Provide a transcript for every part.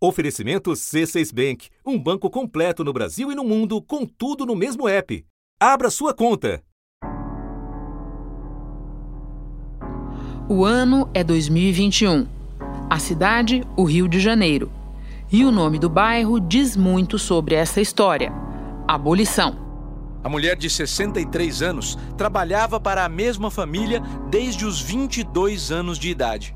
Oferecimento C6 Bank, um banco completo no Brasil e no mundo, com tudo no mesmo app. Abra sua conta. O ano é 2021. A cidade, o Rio de Janeiro. E o nome do bairro diz muito sobre essa história: abolição. A mulher de 63 anos trabalhava para a mesma família desde os 22 anos de idade.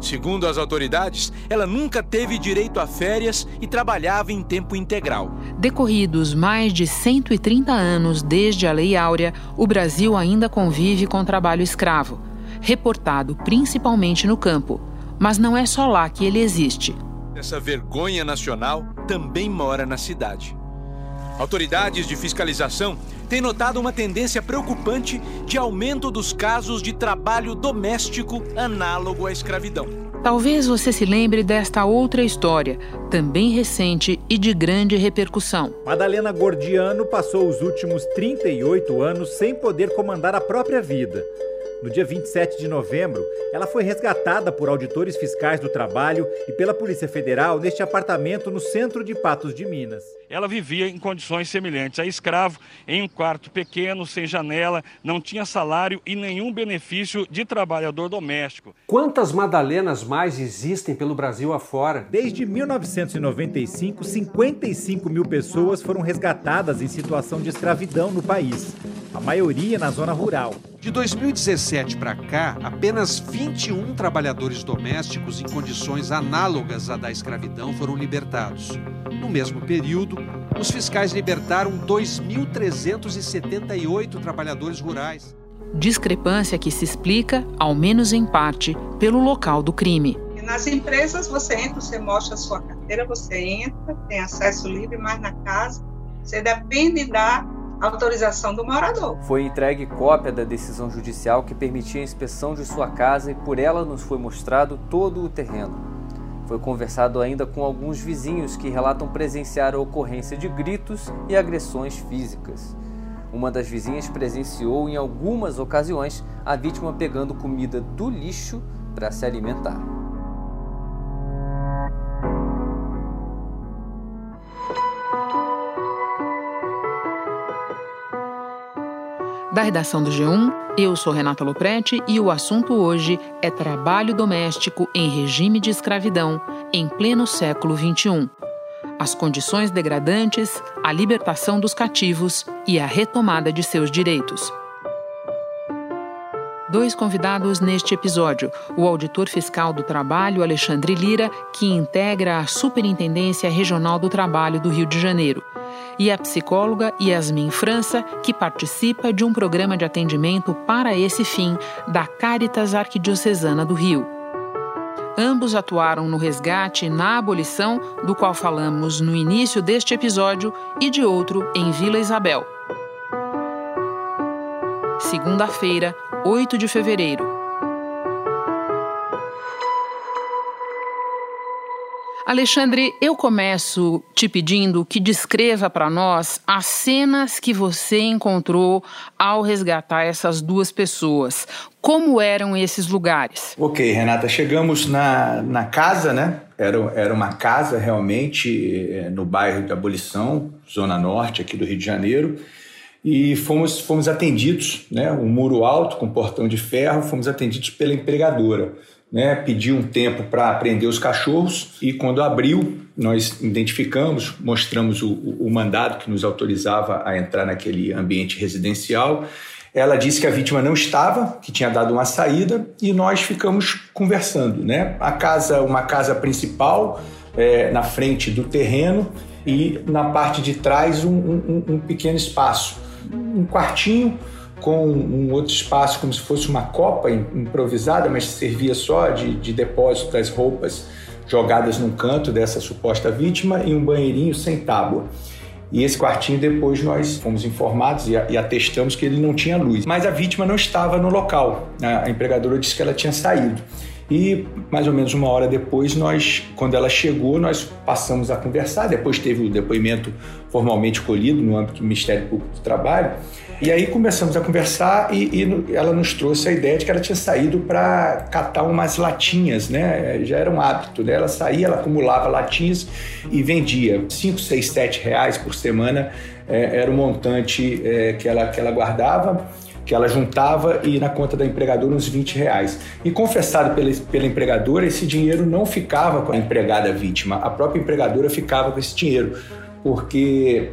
Segundo as autoridades, ela nunca teve direito a férias e trabalhava em tempo integral. Decorridos mais de 130 anos desde a Lei Áurea, o Brasil ainda convive com trabalho escravo, reportado principalmente no campo. Mas não é só lá que ele existe. Essa vergonha nacional também mora na cidade. Autoridades de fiscalização têm notado uma tendência preocupante de aumento dos casos de trabalho doméstico análogo à escravidão. Talvez você se lembre desta outra história, também recente e de grande repercussão. Madalena Gordiano passou os últimos 38 anos sem poder comandar a própria vida. No dia 27 de novembro, ela foi resgatada por auditores fiscais do trabalho e pela Polícia Federal neste apartamento no centro de Patos de Minas. Ela vivia em condições semelhantes a escravo, em um quarto pequeno, sem janela, não tinha salário e nenhum benefício de trabalhador doméstico. Quantas Madalenas mais existem pelo Brasil afora? Desde 1995, 55 mil pessoas foram resgatadas em situação de escravidão no país, a maioria na zona rural. De 2017 para cá, apenas 21 trabalhadores domésticos em condições análogas à da escravidão foram libertados. No mesmo período, os fiscais libertaram 2.378 trabalhadores rurais. Discrepância que se explica, ao menos em parte, pelo local do crime. Nas empresas, você entra, você mostra a sua carteira, você entra, tem acesso livre, mas na casa, você depende da autorização do morador. Foi entregue cópia da decisão judicial que permitia a inspeção de sua casa e por ela nos foi mostrado todo o terreno. Foi conversado ainda com alguns vizinhos que relatam presenciar a ocorrência de gritos e agressões físicas. Uma das vizinhas presenciou em algumas ocasiões a vítima pegando comida do lixo para se alimentar. Da redação do G1, eu sou Renata Loprete e o assunto hoje é trabalho doméstico em regime de escravidão em pleno século XXI. As condições degradantes, a libertação dos cativos e a retomada de seus direitos. Dois convidados neste episódio: o auditor fiscal do trabalho, Alexandre Lira, que integra a Superintendência Regional do Trabalho do Rio de Janeiro e a psicóloga Yasmin França, que participa de um programa de atendimento para esse fim da Caritas Arquidiocesana do Rio. Ambos atuaram no resgate e na abolição, do qual falamos no início deste episódio, e de outro em Vila Isabel. Segunda-feira, 8 de fevereiro. Alexandre, eu começo te pedindo que descreva para nós as cenas que você encontrou ao resgatar essas duas pessoas. Como eram esses lugares? Ok, Renata, chegamos na, na casa, né? Era, era uma casa realmente é, no bairro da Abolição, Zona Norte, aqui do Rio de Janeiro. E fomos, fomos atendidos, né? Um muro alto com portão de ferro, fomos atendidos pela empregadora né, pediu um tempo para prender os cachorros e quando abriu, nós identificamos, mostramos o, o, mandado que nos autorizava a entrar naquele ambiente residencial. Ela disse que a vítima não estava, que tinha dado uma saída e nós ficamos conversando, né? A casa, uma casa principal é, na frente do terreno e na parte de trás um, um, um pequeno espaço, um quartinho com um outro espaço como se fosse uma copa improvisada, mas servia só de, de depósito das roupas jogadas num canto dessa suposta vítima e um banheirinho sem tábua. E esse quartinho depois nós fomos informados e atestamos que ele não tinha luz. Mas a vítima não estava no local. A empregadora disse que ela tinha saído. E mais ou menos uma hora depois, nós, quando ela chegou, nós passamos a conversar. Depois teve o depoimento formalmente colhido no âmbito do Ministério Público do Trabalho. E aí começamos a conversar e, e ela nos trouxe a ideia de que ela tinha saído para catar umas latinhas, né? Já era um hábito, né? Ela saía, ela acumulava latinhas e vendia 5, 6, 7 reais por semana. É, era o montante é, que, ela, que ela guardava que ela juntava e na conta da empregadora uns 20 reais. E confessado pela, pela empregadora, esse dinheiro não ficava com a empregada vítima, a própria empregadora ficava com esse dinheiro, porque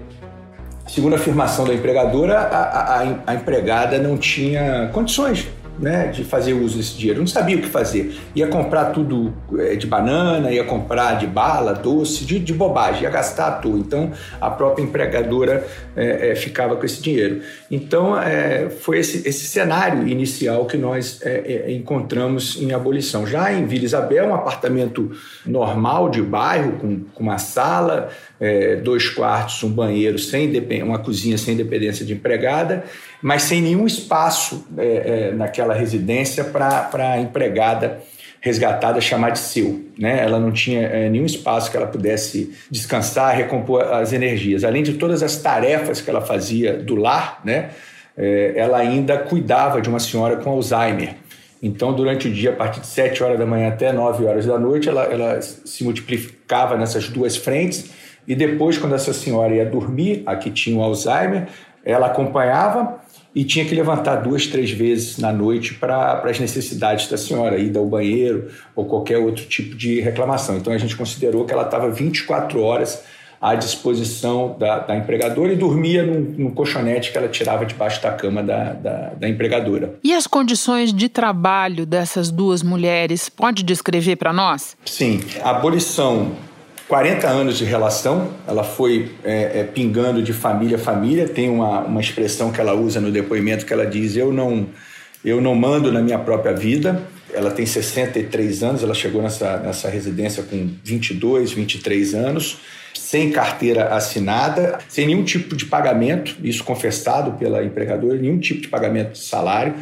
segundo a afirmação da empregadora, a, a, a empregada não tinha condições né, de fazer uso desse dinheiro. Não sabia o que fazer. Ia comprar tudo é, de banana, ia comprar de bala, doce, de, de bobagem, ia gastar à toa. Então, a própria empregadora é, é, ficava com esse dinheiro. Então, é, foi esse, esse cenário inicial que nós é, é, encontramos em abolição. Já em Vila Isabel, um apartamento normal de bairro, com, com uma sala, dois quartos, um banheiro, sem uma cozinha sem dependência de empregada, mas sem nenhum espaço é, naquela residência para a empregada resgatada chamar de seu. Né? Ela não tinha é, nenhum espaço que ela pudesse descansar, recompor as energias. Além de todas as tarefas que ela fazia do lar, né? É, ela ainda cuidava de uma senhora com Alzheimer. Então, durante o dia, a partir de 7 horas da manhã até 9 horas da noite, ela, ela se multiplicava nessas duas frentes. E depois, quando essa senhora ia dormir, a que tinha o Alzheimer, ela acompanhava e tinha que levantar duas, três vezes na noite para as necessidades da senhora, ida ao banheiro ou qualquer outro tipo de reclamação. Então a gente considerou que ela estava 24 horas à disposição da, da empregadora e dormia num, num, colchonete que ela tirava debaixo da cama da, da, da empregadora. E as condições de trabalho dessas duas mulheres, pode descrever para nós? Sim, a abolição 40 anos de relação, ela foi é, é, pingando de família a família. Tem uma, uma expressão que ela usa no depoimento que ela diz: Eu não, eu não mando na minha própria vida. Ela tem 63 anos, ela chegou nessa, nessa residência com 22, 23 anos, sem carteira assinada, sem nenhum tipo de pagamento, isso confessado pela empregadora, nenhum tipo de pagamento de salário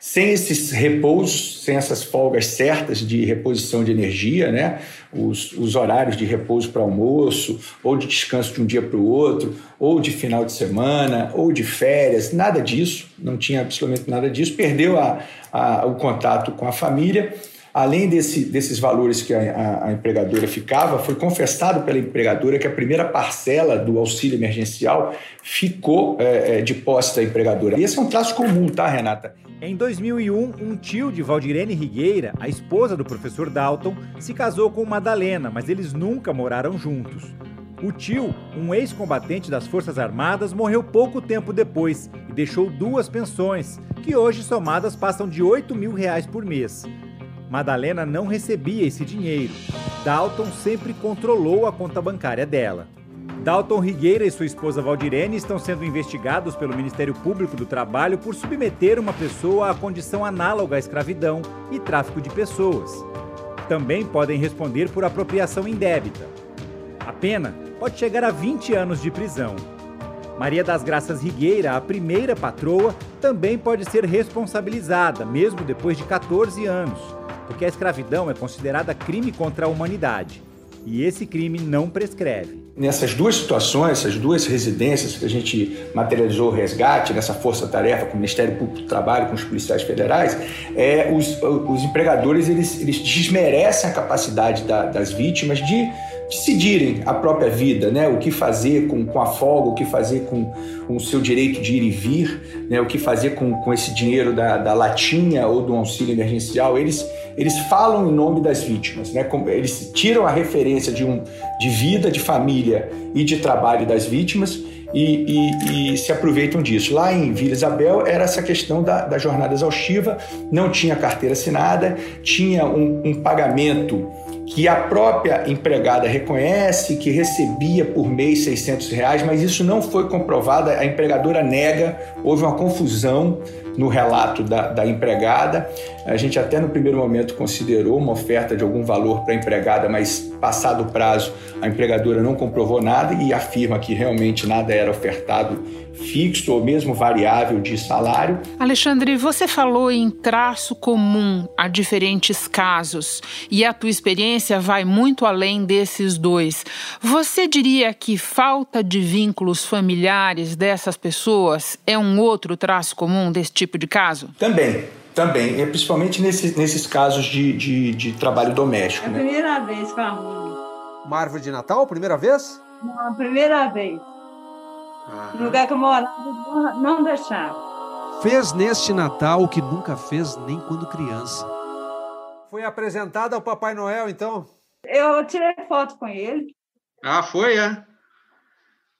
sem esses repousos, sem essas folgas certas de reposição de energia, né? os, os horários de repouso para almoço, ou de descanso de um dia para o outro, ou de final de semana, ou de férias, nada disso, não tinha absolutamente nada disso, perdeu a, a, o contato com a família. Além desse, desses valores que a, a, a, empregadora ficava, foi confessado pela empregadora que a primeira parcela do auxílio emergencial ficou é, é, de posse da empregadora. E esse é um traço comum, tá, Renata? Em 2001, um tio de Valdirene Rigueira, a esposa do professor Dalton, se casou com Madalena, mas eles nunca moraram juntos. O tio, um ex-combatente das Forças Armadas, morreu pouco tempo depois e deixou duas pensões, que hoje somadas passam de 8 mil reais por mês. Madalena não recebia esse dinheiro. Dalton sempre controlou a conta bancária dela. Dalton Rigueira e sua esposa Valdirene estão sendo investigados pelo Ministério Público do Trabalho por submeter uma pessoa à condição análoga à escravidão e tráfico de pessoas. Também podem responder por apropriação indébita. A pena pode chegar a 20 anos de prisão. Maria das Graças Rigueira, a primeira patroa, também pode ser responsabilizada, mesmo depois de 14 anos, porque a escravidão é considerada crime contra a humanidade. E esse crime não prescreve. Nessas duas situações, essas duas residências que a gente materializou o resgate, nessa força-tarefa com o Ministério Público do Trabalho, com os policiais federais, é, os, os empregadores eles, eles desmerecem a capacidade da, das vítimas de decidirem a própria vida, né? O que fazer com, com a folga, o que fazer com, com o seu direito de ir e vir, né? O que fazer com, com esse dinheiro da, da latinha ou do auxílio emergencial. Eles, eles falam em nome das vítimas, né? Eles tiram a referência de, um, de vida, de família e de trabalho das vítimas e, e, e, se aproveitam disso. Lá em Vila Isabel era essa questão da, da jornada exaustiva, não tinha carteira assinada, tinha um, um pagamento que a própria empregada reconhece que recebia por mês 600 reais, mas isso não foi comprovado, a empregadora nega, houve uma confusão no relato da, da empregada. A gente até no primeiro momento considerou uma oferta de algum valor para a empregada, mas passado o prazo, a empregadora não comprovou nada e afirma que realmente nada era ofertado fixo ou mesmo variável de salário. Alexandre, você falou em traço comum a diferentes casos e a tua experiência vai muito além desses dois. Você diria que falta de vínculos familiares dessas pessoas é um outro traço comum desse tipo de caso? Também. Também, principalmente nesses, nesses casos de, de, de trabalho doméstico. É a né? primeira vez com a. Uma árvore de Natal, primeira vez? Não, a primeira vez. No lugar que eu morava, não deixava. Fez neste Natal o que nunca fez nem quando criança. Foi apresentada ao Papai Noel, então? Eu tirei foto com ele. Ah, foi, é?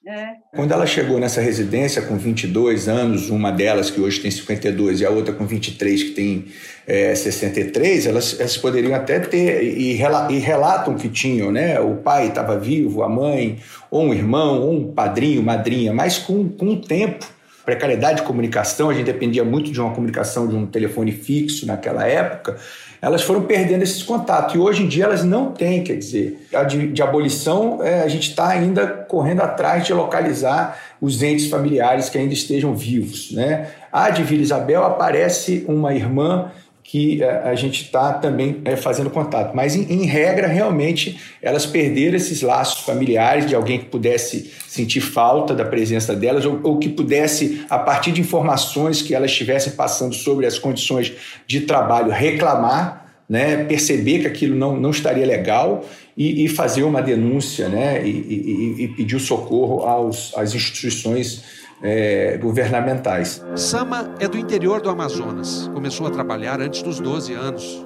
É. Quando ela chegou nessa residência com 22 anos, uma delas que hoje tem 52 e a outra com 23 que tem é, 63, elas, elas poderiam até ter e, e relatam que tinham, né? O pai estava vivo, a mãe, ou um irmão, ou um padrinho, madrinha, mas com, com o tempo, precariedade de comunicação, a gente dependia muito de uma comunicação de um telefone fixo naquela época elas foram perdendo esses contatos. E hoje em dia elas não têm, quer dizer, a de, de abolição, é, a gente está ainda correndo atrás de localizar os entes familiares que ainda estejam vivos. Né? A de Vila Isabel aparece uma irmã que é, a gente está também é, fazendo contato. Mas, em, em, regra, realmente, elas perderam esses laços familiares de alguém que pudesse sentir falta da presença delas ou, ou, que pudesse, a partir de informações que elas estivessem passando sobre as condições de trabalho, reclamar, né, perceber que aquilo não, não estaria legal e, e fazer uma denúncia né, e, e, e pedir o socorro aos, às instituições é, governamentais. Sama é do interior do Amazonas. Começou a trabalhar antes dos 12 anos.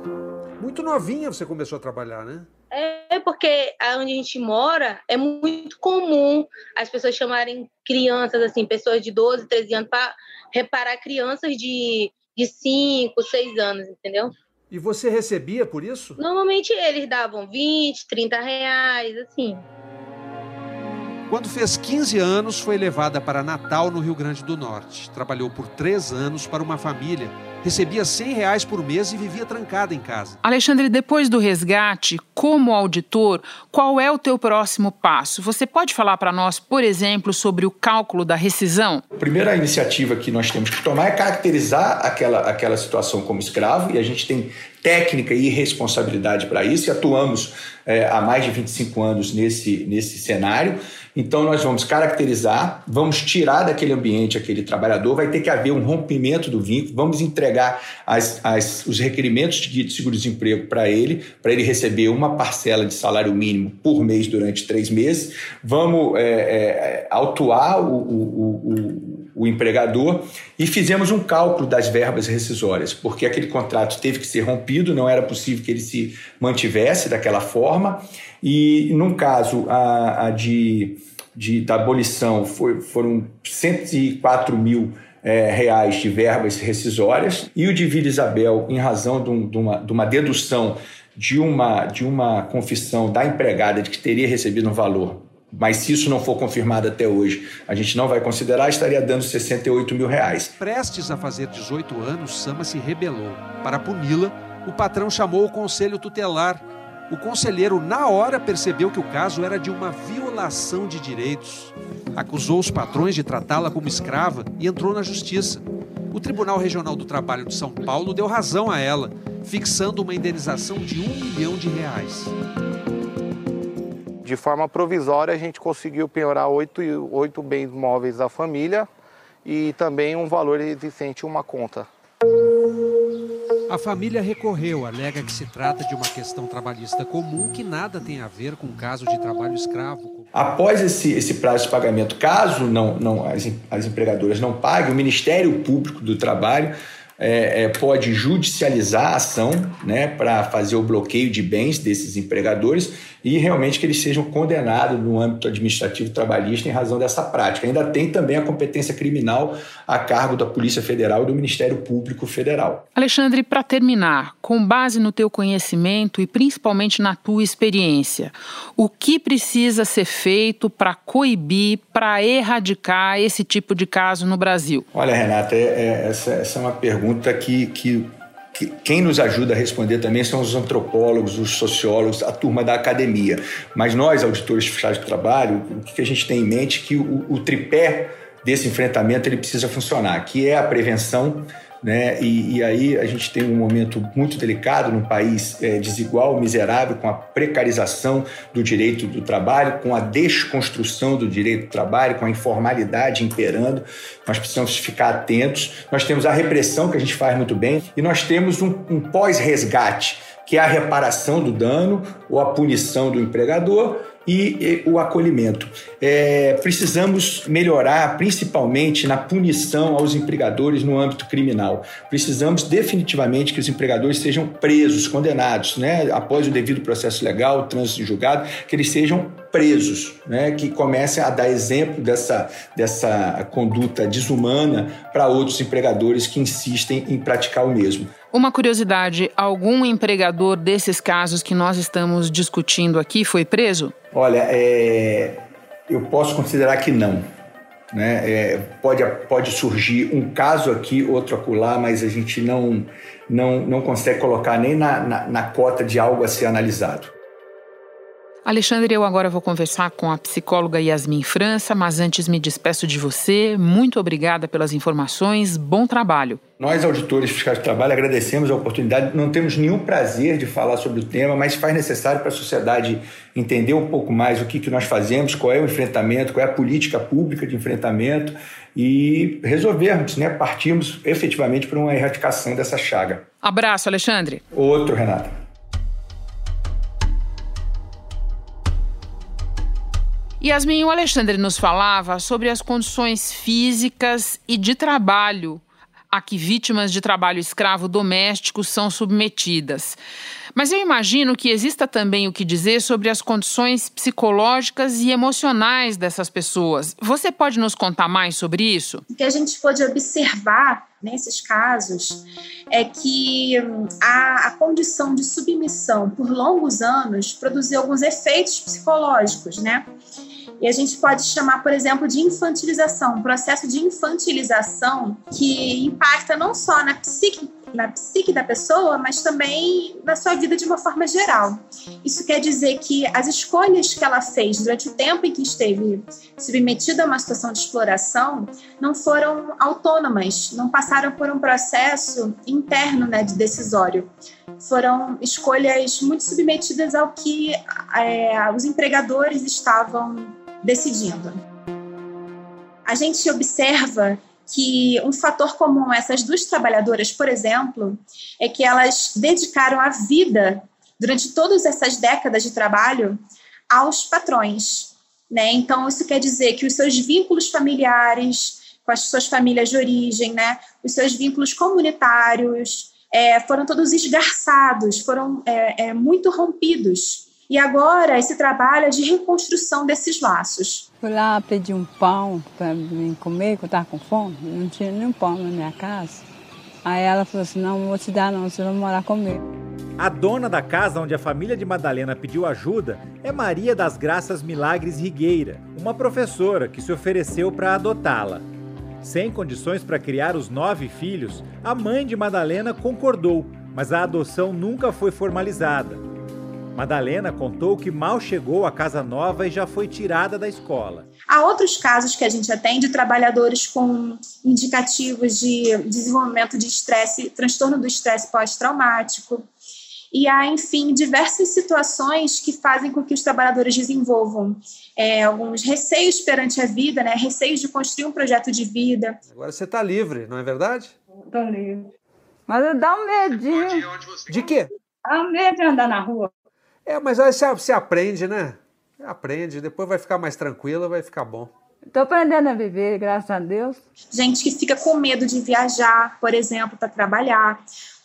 Muito novinha você começou a trabalhar, né? É porque onde a gente mora é muito comum as pessoas chamarem crianças, assim, pessoas de 12, 13 anos, para reparar crianças de, de 5, 6 anos, entendeu? E você recebia por isso? Normalmente eles davam 20, 30 reais, assim. Quando fez 15 anos, foi levada para Natal, no Rio Grande do Norte. Trabalhou por três anos para uma família recebia 100 reais por mês e vivia trancada em casa. Alexandre, depois do resgate, como auditor, qual é o teu próximo passo? Você pode falar para nós, por exemplo, sobre o cálculo da rescisão? A primeira iniciativa que nós temos que tomar é caracterizar aquela, aquela situação como escravo e a gente tem técnica e responsabilidade para isso e atuamos é, há mais de 25 anos nesse, nesse cenário. Então, nós vamos caracterizar, vamos tirar daquele ambiente aquele trabalhador, vai ter que haver um rompimento do vínculo, vamos entregar as, as, os requerimentos de guia de seguro-desemprego para ele, para ele receber uma parcela de salário mínimo por mês durante três meses, vamos é, é, autuar o, o, o, o empregador e fizemos um cálculo das verbas rescisórias, porque aquele contrato teve que ser rompido, não era possível que ele se mantivesse daquela forma. E, num caso, a, a de, de, da abolição foi, foram 104 mil é, reais de verbas rescisórias, e o de Vila Isabel, em razão de, um, de, uma, de uma dedução de uma, de uma confissão da empregada de que teria recebido um valor mas se isso não for confirmado até hoje, a gente não vai considerar, estaria dando 68 mil reais. Prestes a fazer 18 anos, Sama se rebelou. Para puni-la, o patrão chamou o conselho tutelar o conselheiro, na hora, percebeu que o caso era de uma violação de direitos. Acusou os patrões de tratá-la como escrava e entrou na justiça. O Tribunal Regional do Trabalho de São Paulo deu razão a ela, fixando uma indenização de um milhão de reais. De forma provisória, a gente conseguiu penhorar oito, oito bens móveis da família e também um valor existente uma conta. A família recorreu, alega que se trata de uma questão trabalhista comum que nada tem a ver com o caso de trabalho escravo. Após esse, esse prazo de pagamento, caso não, não as, as empregadoras não paguem, o Ministério Público do Trabalho é, é, pode judicializar a ação né, para fazer o bloqueio de bens desses empregadores e realmente que eles sejam condenados no âmbito administrativo trabalhista em razão dessa prática. Ainda tem também a competência criminal a cargo da Polícia Federal e do Ministério Público Federal. Alexandre, para terminar, com base no teu conhecimento e principalmente na tua experiência, o que precisa ser feito para coibir, para erradicar esse tipo de caso no Brasil? Olha, Renata, é, é, essa, essa é uma pergunta que, que quem nos ajuda a responder também são os antropólogos, os sociólogos, a turma da academia. Mas nós, auditores fiscais do trabalho, o que a gente tem em mente é que o, o tripé desse enfrentamento ele precisa funcionar, que é a prevenção, né? E, e, aí a gente tem um momento muito delicado num país é, desigual, miserável, com a precarização do direito do trabalho, com a desconstrução do direito do trabalho, com a informalidade imperando. Nós precisamos ficar atentos. Nós temos a repressão que a gente faz muito bem e nós temos um, um pós-resgate, que é a reparação do dano ou a punição do empregador e, o acolhimento. É, precisamos melhorar, principalmente na punição aos empregadores no âmbito criminal. Precisamos definitivamente que os empregadores sejam presos, condenados, né? após o devido processo legal, trânsito julgado, que eles sejam presos, né? que comecem a dar exemplo dessa, dessa conduta desumana para outros empregadores que insistem em praticar o mesmo. Uma curiosidade: algum empregador desses casos que nós estamos discutindo aqui foi preso? Olha, é, eu posso considerar que não. Né? É, pode, pode surgir um caso aqui, outro acolá, mas a gente não, não, não consegue colocar nem na, na, na cota de algo a ser analisado. Alexandre, eu agora vou conversar com a psicóloga Yasmin França, mas antes me despeço de você. Muito obrigada pelas informações, bom trabalho. Nós, auditores fiscais de trabalho, agradecemos a oportunidade. Não temos nenhum prazer de falar sobre o tema, mas faz necessário para a sociedade entender um pouco mais o que, que nós fazemos, qual é o enfrentamento, qual é a política pública de enfrentamento e resolvermos, né, partirmos efetivamente para uma erradicação dessa chaga. Abraço, Alexandre. Outro, Renata. Yasmin, o Alexandre nos falava sobre as condições físicas e de trabalho a que vítimas de trabalho escravo doméstico são submetidas. Mas eu imagino que exista também o que dizer sobre as condições psicológicas e emocionais dessas pessoas. Você pode nos contar mais sobre isso? O que a gente pode observar nesses casos é que hum, a, a condição de submissão por longos anos produziu alguns efeitos psicológicos, né? E a gente pode chamar, por exemplo, de infantilização, um processo de infantilização que impacta não só na psique, na psique da pessoa, mas também na sua vida de uma forma geral. Isso quer dizer que as escolhas que ela fez durante o tempo em que esteve submetida a uma situação de exploração não foram autônomas, não passaram por um processo interno né, de decisório. Foram escolhas muito submetidas ao que é, os empregadores estavam decidindo. A gente observa que um fator comum a essas duas trabalhadoras, por exemplo, é que elas dedicaram a vida durante todas essas décadas de trabalho aos patrões. Né? Então, isso quer dizer que os seus vínculos familiares, com as suas famílias de origem, né? os seus vínculos comunitários, é, foram todos esgarçados, foram é, é, muito rompidos. E agora esse trabalho é de reconstrução desses laços. Fui lá pedir um pão para mim comer, que eu estava com fome, não tinha nenhum pão na minha casa. Aí ela falou assim: não, não vou te dar, não, você vai morar comigo. A dona da casa onde a família de Madalena pediu ajuda é Maria das Graças Milagres Rigueira, uma professora que se ofereceu para adotá-la. Sem condições para criar os nove filhos, a mãe de Madalena concordou, mas a adoção nunca foi formalizada. Madalena contou que mal chegou à casa nova e já foi tirada da escola. Há outros casos que a gente atende, trabalhadores com indicativos de desenvolvimento de estresse, transtorno do estresse pós-traumático. E há, enfim, diversas situações que fazem com que os trabalhadores desenvolvam é, alguns receios perante a vida, né? receios de construir um projeto de vida. Agora você está livre, não é verdade? Estou livre. Mas dá um medinho. De quê? Dá um medo de andar na rua. É, mas aí você aprende, né? Aprende, depois vai ficar mais tranquila, vai ficar bom. Estou aprendendo a viver, graças a Deus. Gente que fica com medo de viajar, por exemplo, para trabalhar,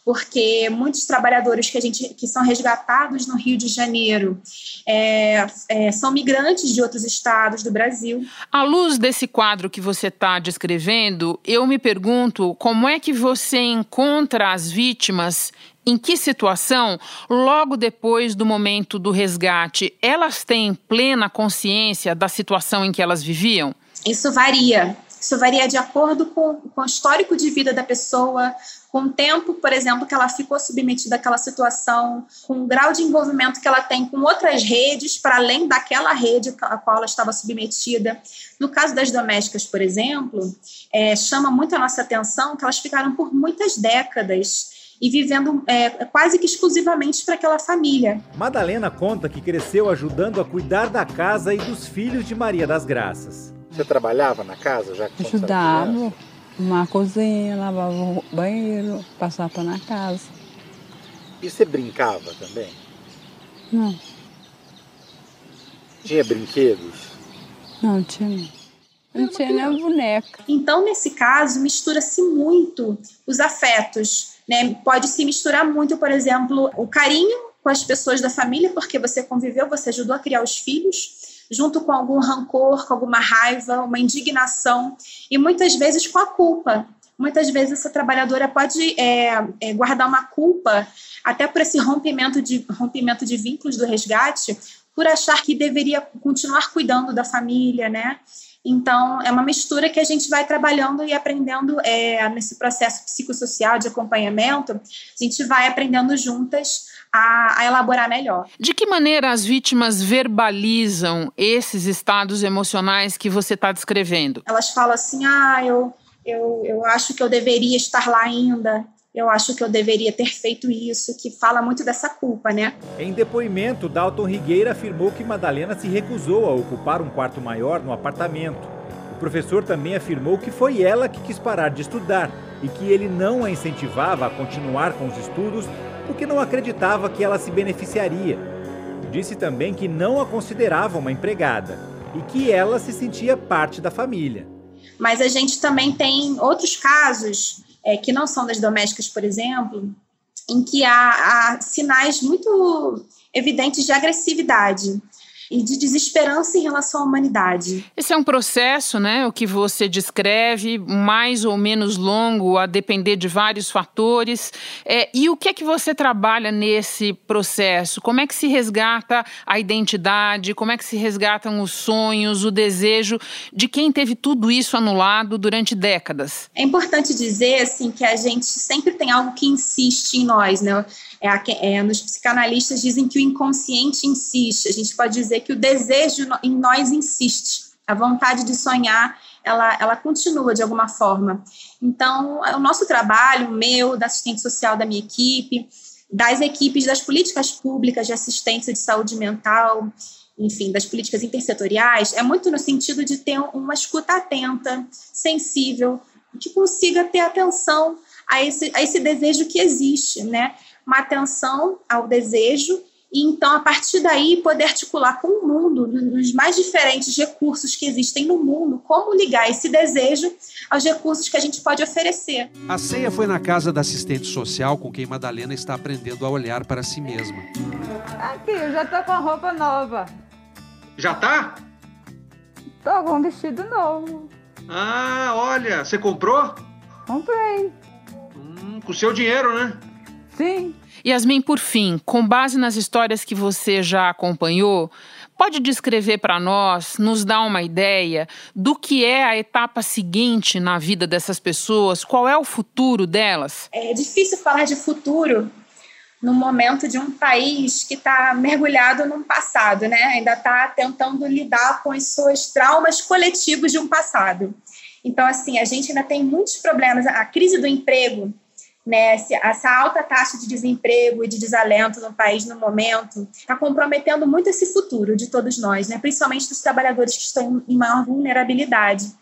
porque muitos trabalhadores que a gente que são resgatados no Rio de Janeiro é, é, são migrantes de outros estados do Brasil. À luz desse quadro que você está descrevendo, eu me pergunto como é que você encontra as vítimas em que situação, logo depois do momento do resgate, elas têm plena consciência da situação em que elas viviam? Isso varia. Isso varia de acordo com, com o histórico de vida da pessoa, com o tempo, por exemplo, que ela ficou submetida àquela situação, com o grau de envolvimento que ela tem com outras redes, para além daquela rede a qual ela estava submetida. No caso das domésticas, por exemplo, é, chama muito a nossa atenção que elas ficaram por muitas décadas e vivendo é, quase que exclusivamente para aquela família. Madalena conta que cresceu ajudando a cuidar da casa e dos filhos de Maria das Graças. Você trabalhava na casa já? Ajudava uma cozinha, lavava o banheiro, passava na casa. E você brincava também? Não. Tinha brinquedos? Não tinha. Não tinha nem boneca. Então, nesse caso, mistura-se muito os afetos. Né? Pode se misturar muito, por exemplo, o carinho com as pessoas da família, porque você conviveu, você ajudou a criar os filhos junto com algum rancor, com alguma raiva, uma indignação e muitas vezes com a culpa. Muitas vezes essa trabalhadora pode é, é, guardar uma culpa até por esse rompimento de, rompimento de vínculos do resgate, por achar que deveria continuar cuidando da família, né? Então, é uma mistura que a gente vai trabalhando e aprendendo é, nesse processo psicossocial de acompanhamento, a gente vai aprendendo juntas a, a, elaborar melhor. De que maneira as vítimas verbalizam esses estados emocionais que você está descrevendo? Elas falam assim: ah, eu, eu, eu acho que eu deveria estar lá ainda. Eu acho que eu deveria ter feito isso, que fala muito dessa culpa, né? Em depoimento, Dalton Rigueira afirmou que Madalena se recusou a ocupar um quarto maior no apartamento. O professor também afirmou que foi ela que quis parar de estudar e que ele não a incentivava a continuar com os estudos porque não acreditava que ela se beneficiaria. Disse também que não a considerava uma empregada e que ela se sentia parte da família. Mas a gente também tem outros casos, é, que não são das domésticas, por exemplo, em que há, há sinais muito evidentes de agressividade e de desesperança em relação à humanidade. Esse é um processo, né, o que você descreve, mais ou menos longo, a depender de vários fatores. É, e o que é que você trabalha nesse processo? Como é que se resgata a identidade? Como é que se resgatam os sonhos, o desejo de quem teve tudo isso anulado durante décadas? É importante dizer assim que a gente sempre tem algo que insiste em nós, né? É, é, nos psicanalistas dizem que o inconsciente insiste. A gente pode dizer que o desejo em nós insiste. A vontade de sonhar, ela, ela continua de alguma forma. Então, o nosso trabalho, o meu, da assistente social da minha equipe, das equipes das políticas públicas de assistência de saúde mental, enfim, das políticas intersetoriais, é muito no sentido de ter uma escuta atenta, sensível, que consiga ter atenção a esse, a esse desejo que existe, né? uma atenção ao desejo e então a partir daí poder articular com o mundo nos mais diferentes recursos que existem no mundo, como ligar esse desejo aos recursos que a gente pode oferecer. A ceia foi na casa da assistente social com quem Madalena está aprendendo a olhar para si mesma. Aqui, eu já tô com a roupa nova. Já tá? Tô com um vestido novo. Ah, olha, você comprou? Comprei. Hum, com seu dinheiro, né? Sim. Yasmin, por fim, com base nas histórias que você já acompanhou, pode descrever para nós, nos dar uma ideia do que é a etapa seguinte na vida dessas pessoas? Qual é o futuro delas? É difícil falar de futuro no momento de um país que está mergulhado num passado, né? Ainda está tentando lidar com os seus traumas coletivos de um passado. Então, assim, a gente ainda tem muitos problemas. A crise do emprego né, essa alta taxa de desemprego e de desalento no país no momento está comprometendo muito esse futuro de todos nós, né, principalmente dos trabalhadores que estão em maior vulnerabilidade.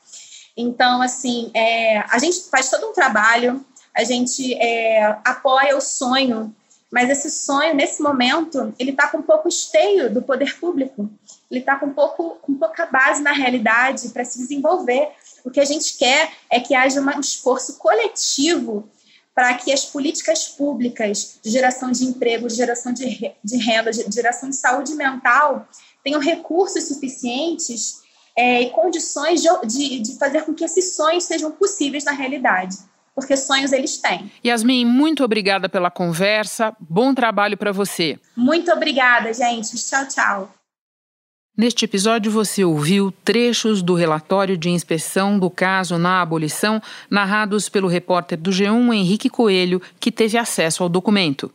Então, assim, é, a gente faz todo um trabalho, a gente é, apoia o sonho, mas esse sonho, nesse momento, ele está com um pouco esteio do poder público, ele está com, um pouco, com pouca base na realidade para se desenvolver. O que a gente quer é que haja um esforço coletivo para que as políticas públicas de geração de emprego, de geração de, de renda, de geração de saúde mental tenham recursos suficientes é, e condições de, de, de fazer com que esses sonhos sejam possíveis na realidade porque sonhos eles têm. Yasmin, muito obrigada pela conversa. Bom trabalho para você. Muito obrigada, gente. Tchau, tchau. Neste episódio, você ouviu trechos do relatório de inspeção do caso na abolição, narrados pelo repórter do G1 Henrique Coelho, que teve acesso ao documento.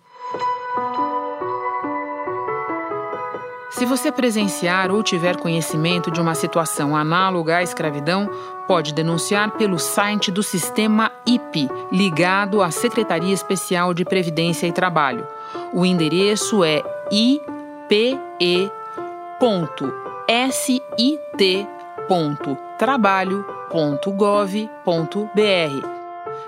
Se você presenciar ou tiver conhecimento de uma situação análoga à escravidão, pode denunciar pelo site do Sistema IP, ligado à Secretaria Especial de Previdência e Trabalho. O endereço é ipe.sit.trabalho.gov.br.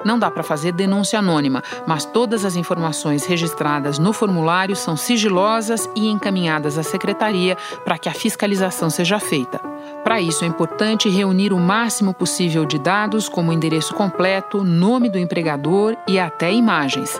Não dá para fazer denúncia anônima, mas todas as informações registradas no formulário são sigilosas e encaminhadas à secretaria para que a fiscalização seja feita. Para isso é importante reunir o máximo possível de dados, como endereço completo, nome do empregador e até imagens.